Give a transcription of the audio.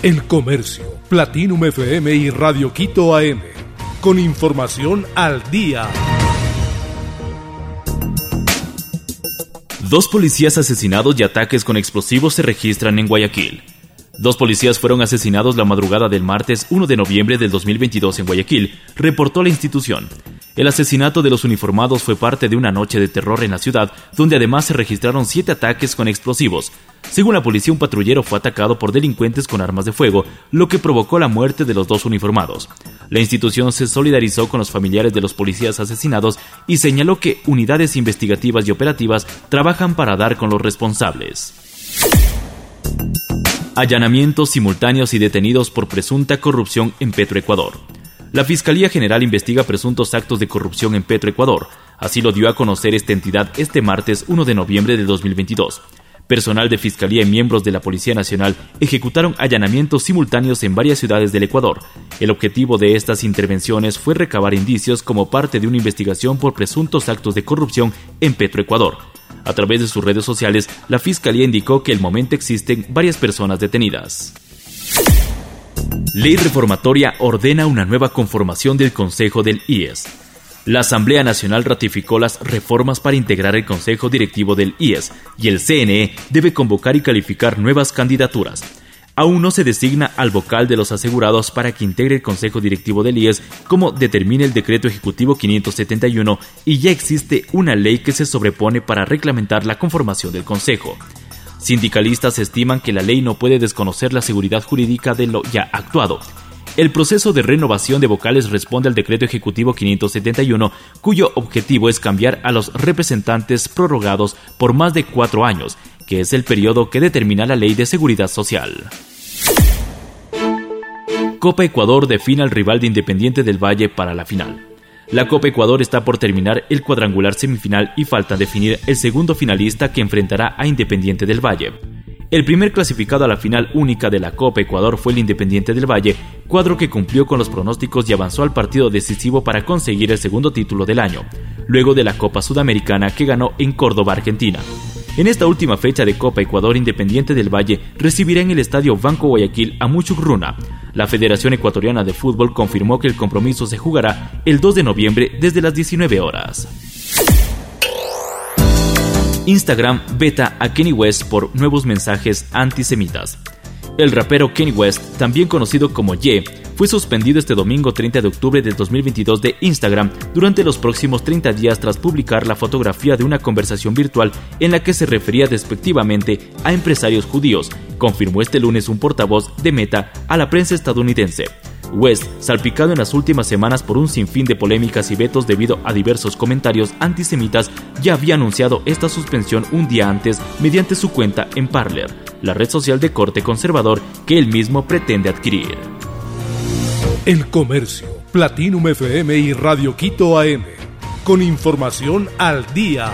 El Comercio, Platinum FM y Radio Quito AM. Con información al día. Dos policías asesinados y ataques con explosivos se registran en Guayaquil. Dos policías fueron asesinados la madrugada del martes 1 de noviembre del 2022 en Guayaquil, reportó la institución. El asesinato de los uniformados fue parte de una noche de terror en la ciudad, donde además se registraron siete ataques con explosivos. Según la policía, un patrullero fue atacado por delincuentes con armas de fuego, lo que provocó la muerte de los dos uniformados. La institución se solidarizó con los familiares de los policías asesinados y señaló que unidades investigativas y operativas trabajan para dar con los responsables. Allanamientos simultáneos y detenidos por presunta corrupción en Petroecuador. La Fiscalía General investiga presuntos actos de corrupción en Petroecuador. Así lo dio a conocer esta entidad este martes 1 de noviembre de 2022. Personal de Fiscalía y miembros de la Policía Nacional ejecutaron allanamientos simultáneos en varias ciudades del Ecuador. El objetivo de estas intervenciones fue recabar indicios como parte de una investigación por presuntos actos de corrupción en Petroecuador. A través de sus redes sociales, la Fiscalía indicó que el momento existen varias personas detenidas. Ley reformatoria ordena una nueva conformación del Consejo del IES. La Asamblea Nacional ratificó las reformas para integrar el Consejo Directivo del IES y el CNE debe convocar y calificar nuevas candidaturas. Aún no se designa al vocal de los asegurados para que integre el Consejo Directivo del IES como determina el Decreto Ejecutivo 571 y ya existe una ley que se sobrepone para reglamentar la conformación del Consejo. Sindicalistas estiman que la ley no puede desconocer la seguridad jurídica de lo ya actuado. El proceso de renovación de vocales responde al decreto ejecutivo 571, cuyo objetivo es cambiar a los representantes prorrogados por más de cuatro años, que es el periodo que determina la ley de seguridad social. Copa Ecuador define al rival de Independiente del Valle para la final. La Copa Ecuador está por terminar el cuadrangular semifinal y falta definir el segundo finalista que enfrentará a Independiente del Valle. El primer clasificado a la final única de la Copa Ecuador fue el Independiente del Valle, cuadro que cumplió con los pronósticos y avanzó al partido decisivo para conseguir el segundo título del año, luego de la Copa Sudamericana que ganó en Córdoba, Argentina. En esta última fecha de Copa Ecuador Independiente del Valle recibirá en el Estadio Banco Guayaquil a Muchugruna. La Federación Ecuatoriana de Fútbol confirmó que el compromiso se jugará el 2 de noviembre desde las 19 horas. Instagram beta a Kenny West por nuevos mensajes antisemitas. El rapero Kenny West, también conocido como Ye, fue suspendido este domingo 30 de octubre del 2022 de Instagram durante los próximos 30 días tras publicar la fotografía de una conversación virtual en la que se refería despectivamente a empresarios judíos, confirmó este lunes un portavoz de Meta a la prensa estadounidense. West, salpicado en las últimas semanas por un sinfín de polémicas y vetos debido a diversos comentarios antisemitas, ya había anunciado esta suspensión un día antes mediante su cuenta en Parler, la red social de corte conservador que él mismo pretende adquirir. El Comercio, Platinum FM y Radio Quito AM. Con información al día.